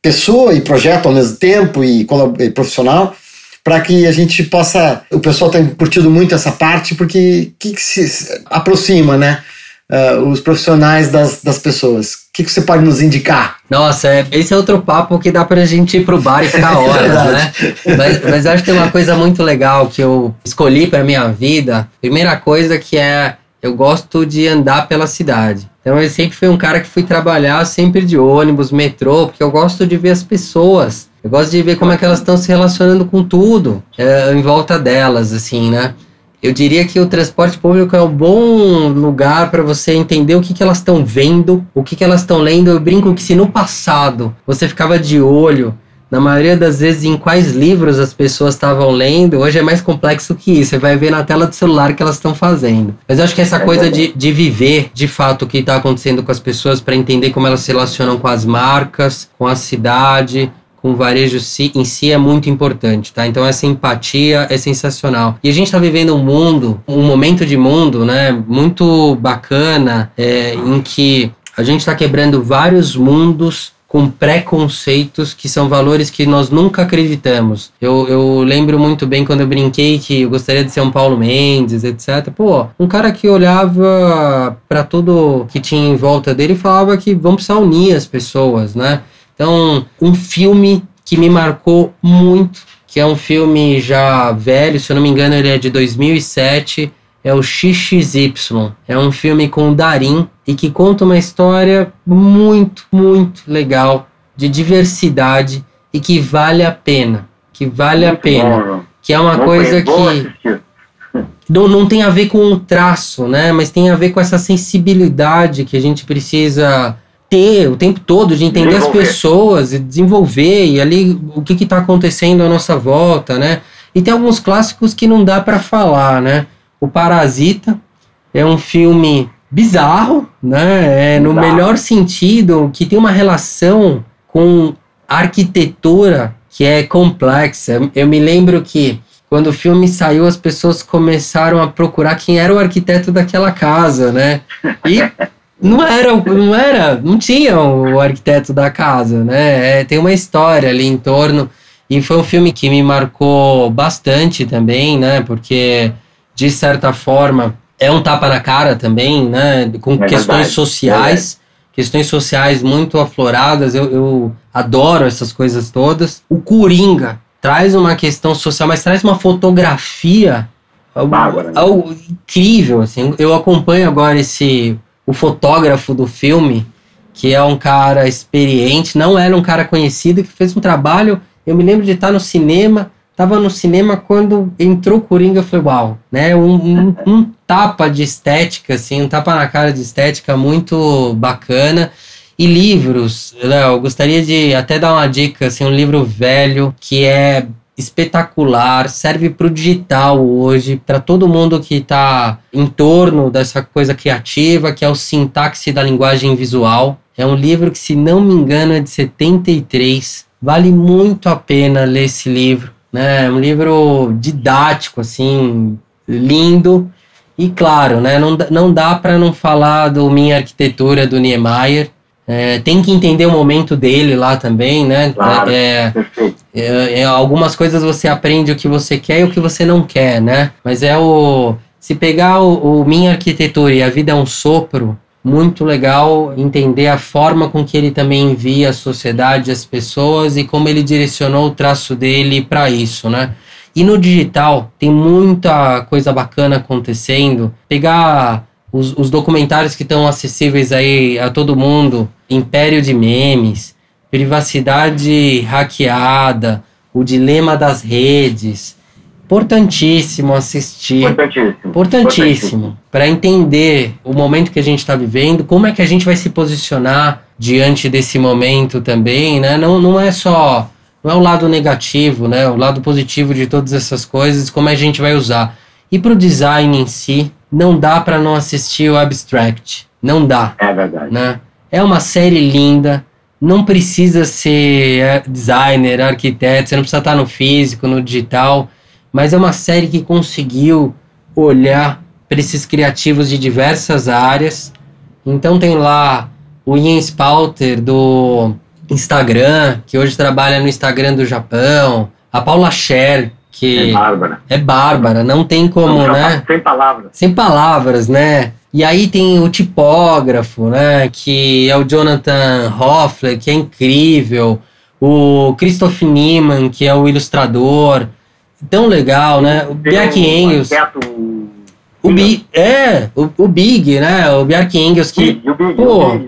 pessoa e projeto ao mesmo tempo e, e profissional, para que a gente possa. O pessoal tem curtido muito essa parte porque que, que se aproxima, né? Uh, os profissionais das, das pessoas? O que, que você pode nos indicar? Nossa, é, esse é outro papo que dá pra gente ir pro bar e ficar horas, né? Mas, mas acho que tem uma coisa muito legal que eu escolhi para minha vida. Primeira coisa que é eu gosto de andar pela cidade. Então eu sempre fui um cara que fui trabalhar sempre de ônibus, metrô, porque eu gosto de ver as pessoas. Eu gosto de ver como é que elas estão se relacionando com tudo é, em volta delas, assim, né? Eu diria que o transporte público é um bom lugar para você entender o que, que elas estão vendo, o que, que elas estão lendo. Eu brinco que se no passado você ficava de olho, na maioria das vezes, em quais livros as pessoas estavam lendo, hoje é mais complexo que isso. Você vai ver na tela do celular o que elas estão fazendo. Mas eu acho que essa coisa de, de viver de fato o que está acontecendo com as pessoas para entender como elas se relacionam com as marcas, com a cidade, com o varejo em si é muito importante, tá? Então essa empatia é sensacional. E a gente está vivendo um mundo, um momento de mundo, né, muito bacana, é, em que a gente está quebrando vários mundos com preconceitos que são valores que nós nunca acreditamos. Eu, eu lembro muito bem quando eu brinquei que eu gostaria de ser um Paulo Mendes, etc. Pô, um cara que olhava para tudo que tinha em volta dele e falava que vamos precisar unir as pessoas, né? Então, um filme que me marcou muito, que é um filme já velho, se eu não me engano, ele é de 2007 é o XXY. É um filme com o Darim e que conta uma história muito, muito legal de diversidade e que vale a pena. Que vale muito a pena. Bom. Que é uma coisa que não, não tem a ver com o traço, né? Mas tem a ver com essa sensibilidade que a gente precisa ter o tempo todo de entender as pessoas e desenvolver e ali o que está acontecendo à nossa volta, né? E tem alguns clássicos que não dá para falar, né? O Parasita é um filme bizarro, né? É, no melhor sentido, que tem uma relação com arquitetura que é complexa. Eu me lembro que quando o filme saiu, as pessoas começaram a procurar quem era o arquiteto daquela casa, né? E não era, não era, não tinha o arquiteto da casa, né? É, tem uma história ali em torno. E foi um filme que me marcou bastante também, né? Porque de certa forma, é um tapa na cara também, né? Com é questões verdade, sociais, é questões sociais muito afloradas. Eu, eu adoro essas coisas todas. O Coringa traz uma questão social, mas traz uma fotografia algo, né? algo incrível. Assim. Eu acompanho agora esse o fotógrafo do filme, que é um cara experiente, não era um cara conhecido, que fez um trabalho. Eu me lembro de estar no cinema Tava no cinema quando entrou Coringa, eu falei, uau, né? Um, um, um, tapa de estética, assim, um tapa na cara de estética muito bacana. E livros, Léo, gostaria de até dar uma dica, assim, um livro velho que é espetacular, serve para o digital hoje, para todo mundo que está em torno dessa coisa criativa, que é o Sintaxe da Linguagem Visual. É um livro que, se não me engano, é de 73. Vale muito a pena ler esse livro né? Um livro didático, assim, lindo. E claro, né, não, não dá para não falar do Minha Arquitetura do Niemeyer. É, tem que entender o momento dele lá também, né? Claro, é, é, é, algumas coisas você aprende o que você quer e o que você não quer, né? Mas é o. Se pegar o, o Minha Arquitetura e A Vida é um Sopro, muito legal entender a forma com que ele também envia a sociedade, as pessoas e como ele direcionou o traço dele para isso, né? E no digital tem muita coisa bacana acontecendo. Pegar os, os documentários que estão acessíveis aí a todo mundo, Império de Memes, Privacidade Hackeada, O Dilema das Redes, Importantíssimo assistir. Importantíssimo. Importantíssimo. Para entender o momento que a gente está vivendo, como é que a gente vai se posicionar diante desse momento também, né? Não, não é só. Não é o lado negativo, né? O lado positivo de todas essas coisas, como a gente vai usar. E para o design em si, não dá para não assistir o Abstract. Não dá. É verdade. Né? É uma série linda. Não precisa ser é, designer, arquiteto, você não precisa estar no físico, no digital mas é uma série que conseguiu olhar para esses criativos de diversas áreas. Então tem lá o Ian Spalter do Instagram, que hoje trabalha no Instagram do Japão, a Paula Scher, que é bárbara. É bárbara, não tem como, não, né? Sem palavras. Sem palavras, né? E aí tem o tipógrafo, né? Que é o Jonathan Hoffler, que é incrível. O Christoph Niemann, que é o ilustrador tão legal, né? O Bjark Engels. O Big, é, o, o, Big, né? O Bjark Engels que, Big, Big, pô,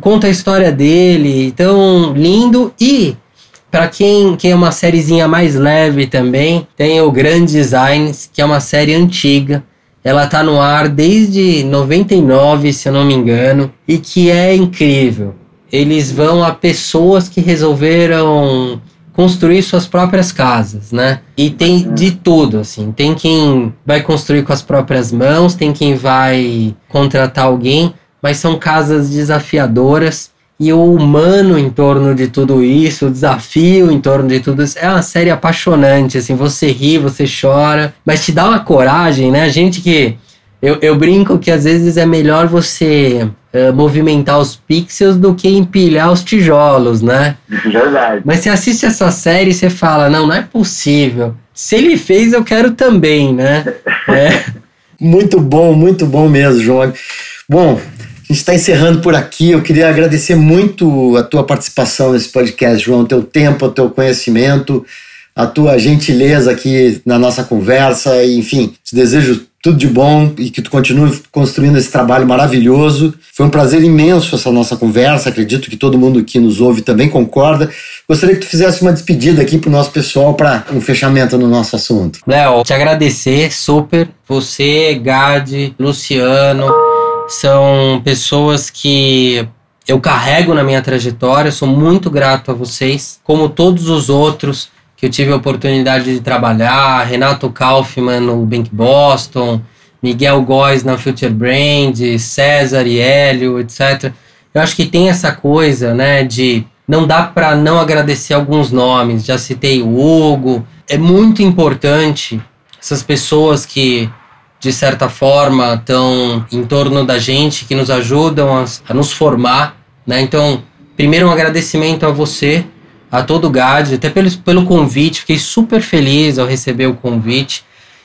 conta a história dele, tão lindo e para quem quer uma sériezinha mais leve também, tem o Grand Designs, que é uma série antiga. Ela tá no ar desde 99, se eu não me engano, e que é incrível. Eles vão a pessoas que resolveram construir suas próprias casas, né? E tem uhum. de tudo, assim. Tem quem vai construir com as próprias mãos, tem quem vai contratar alguém, mas são casas desafiadoras e o humano em torno de tudo isso, o desafio em torno de tudo isso, é uma série apaixonante, assim, você ri, você chora, mas te dá uma coragem, né? A gente que eu, eu brinco que às vezes é melhor você uh, movimentar os pixels do que empilhar os tijolos, né? Verdade. Mas você assiste essa série e você fala, não, não é possível. Se ele fez, eu quero também, né? É. muito bom, muito bom mesmo, João. Bom, gente está encerrando por aqui. Eu queria agradecer muito a tua participação nesse podcast, João, teu tempo, teu conhecimento, a tua gentileza aqui na nossa conversa. Enfim, te desejo tudo de bom e que tu continue construindo esse trabalho maravilhoso. Foi um prazer imenso essa nossa conversa, acredito que todo mundo que nos ouve também concorda. Gostaria que tu fizesse uma despedida aqui para o nosso pessoal para um fechamento no nosso assunto. Léo, te agradecer super. Você, Gade, Luciano, são pessoas que eu carrego na minha trajetória, sou muito grato a vocês, como todos os outros que eu tive a oportunidade de trabalhar, Renato Kaufmann no Bank Boston, Miguel Góes na Future Brand, César e Hélio, etc. Eu acho que tem essa coisa, né, de não dá para não agradecer alguns nomes. Já citei o Hugo. É muito importante essas pessoas que de certa forma estão em torno da gente, que nos ajudam a, a nos formar, né? Então, primeiro um agradecimento a você a todo o GAD, até pelo, pelo convite, fiquei super feliz ao receber o convite.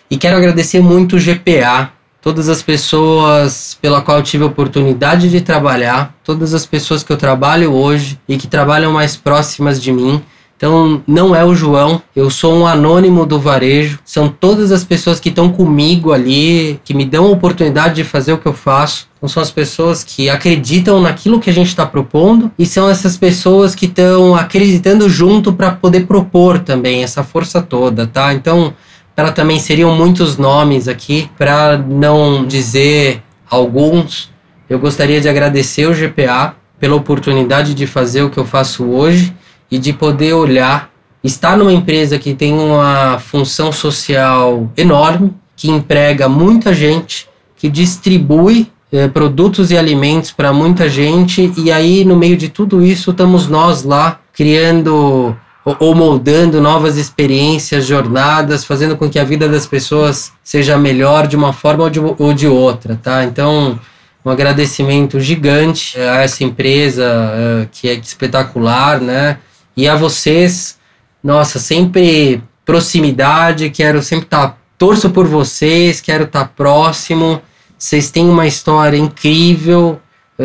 E quero agradecer muito o GPA, todas as pessoas pela qual tive a oportunidade de trabalhar, todas as pessoas que eu trabalho hoje e que trabalham mais próximas de mim. Então, não é o João, eu sou um anônimo do varejo, são todas as pessoas que estão comigo ali, que me dão a oportunidade de fazer o que eu faço. Então, são as pessoas que acreditam naquilo que a gente está propondo e são essas pessoas que estão acreditando junto para poder propor também essa força toda, tá? Então, ela também seriam muitos nomes aqui, para não dizer alguns. Eu gostaria de agradecer o GPA pela oportunidade de fazer o que eu faço hoje e de poder olhar, estar numa empresa que tem uma função social enorme, que emprega muita gente, que distribui eh, produtos e alimentos para muita gente, e aí no meio de tudo isso estamos nós lá criando ou moldando novas experiências, jornadas, fazendo com que a vida das pessoas seja melhor de uma forma ou de, ou de outra, tá? Então, um agradecimento gigante a essa empresa uh, que é espetacular, né? E a vocês, nossa, sempre proximidade, quero sempre estar, tá, torço por vocês, quero estar tá próximo. Vocês têm uma história incrível,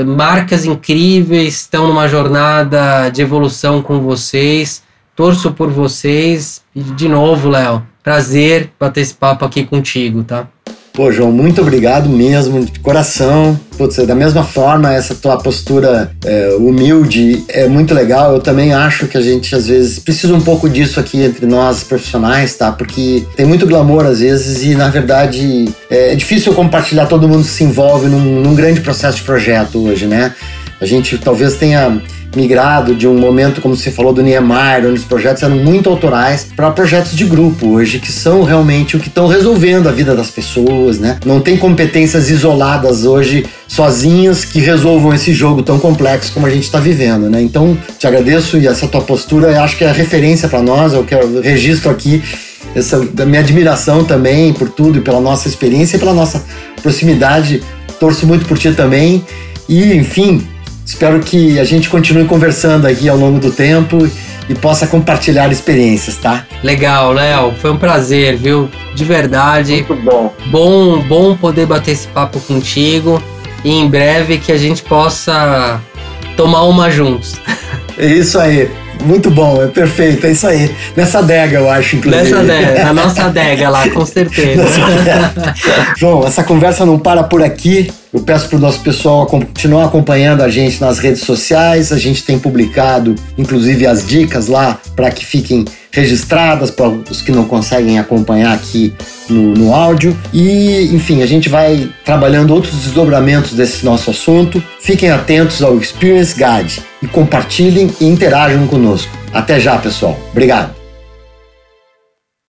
marcas incríveis, estão numa jornada de evolução com vocês. Torço por vocês. E de novo, Léo, prazer bater esse papo aqui contigo, tá? Pô, João, muito obrigado mesmo, de coração. Putz, da mesma forma, essa tua postura é, humilde é muito legal. Eu também acho que a gente, às vezes, precisa um pouco disso aqui entre nós profissionais, tá? Porque tem muito glamour, às vezes, e, na verdade, é, é difícil compartilhar. Todo mundo se envolve num, num grande processo de projeto hoje, né? A gente talvez tenha migrado de um momento, como você falou, do Niemeyer, onde os projetos eram muito autorais, para projetos de grupo hoje, que são realmente o que estão resolvendo a vida das pessoas, né? Não tem competências isoladas hoje, sozinhas, que resolvam esse jogo tão complexo como a gente está vivendo, né? Então, te agradeço e essa tua postura, acho que é referência para nós, eu quero registro aqui essa da minha admiração também por tudo e pela nossa experiência e pela nossa proximidade. Torço muito por ti também. E, enfim, Espero que a gente continue conversando aqui ao longo do tempo e possa compartilhar experiências, tá? Legal, Léo. Foi um prazer, viu? De verdade. Muito bom. Bom, bom poder bater esse papo contigo e em breve que a gente possa tomar uma juntos. É isso aí. Muito bom, é perfeito, é isso aí. Nessa adega, eu acho, inclusive. Nessa adega, na nossa adega lá, com certeza. João, essa conversa não para por aqui. Eu peço para o nosso pessoal continuar acompanhando a gente nas redes sociais. A gente tem publicado, inclusive, as dicas lá para que fiquem registradas para os que não conseguem acompanhar aqui no, no áudio. E, enfim, a gente vai trabalhando outros desdobramentos desse nosso assunto. Fiquem atentos ao Experience Guide e compartilhem e interajam conosco. Até já, pessoal. Obrigado.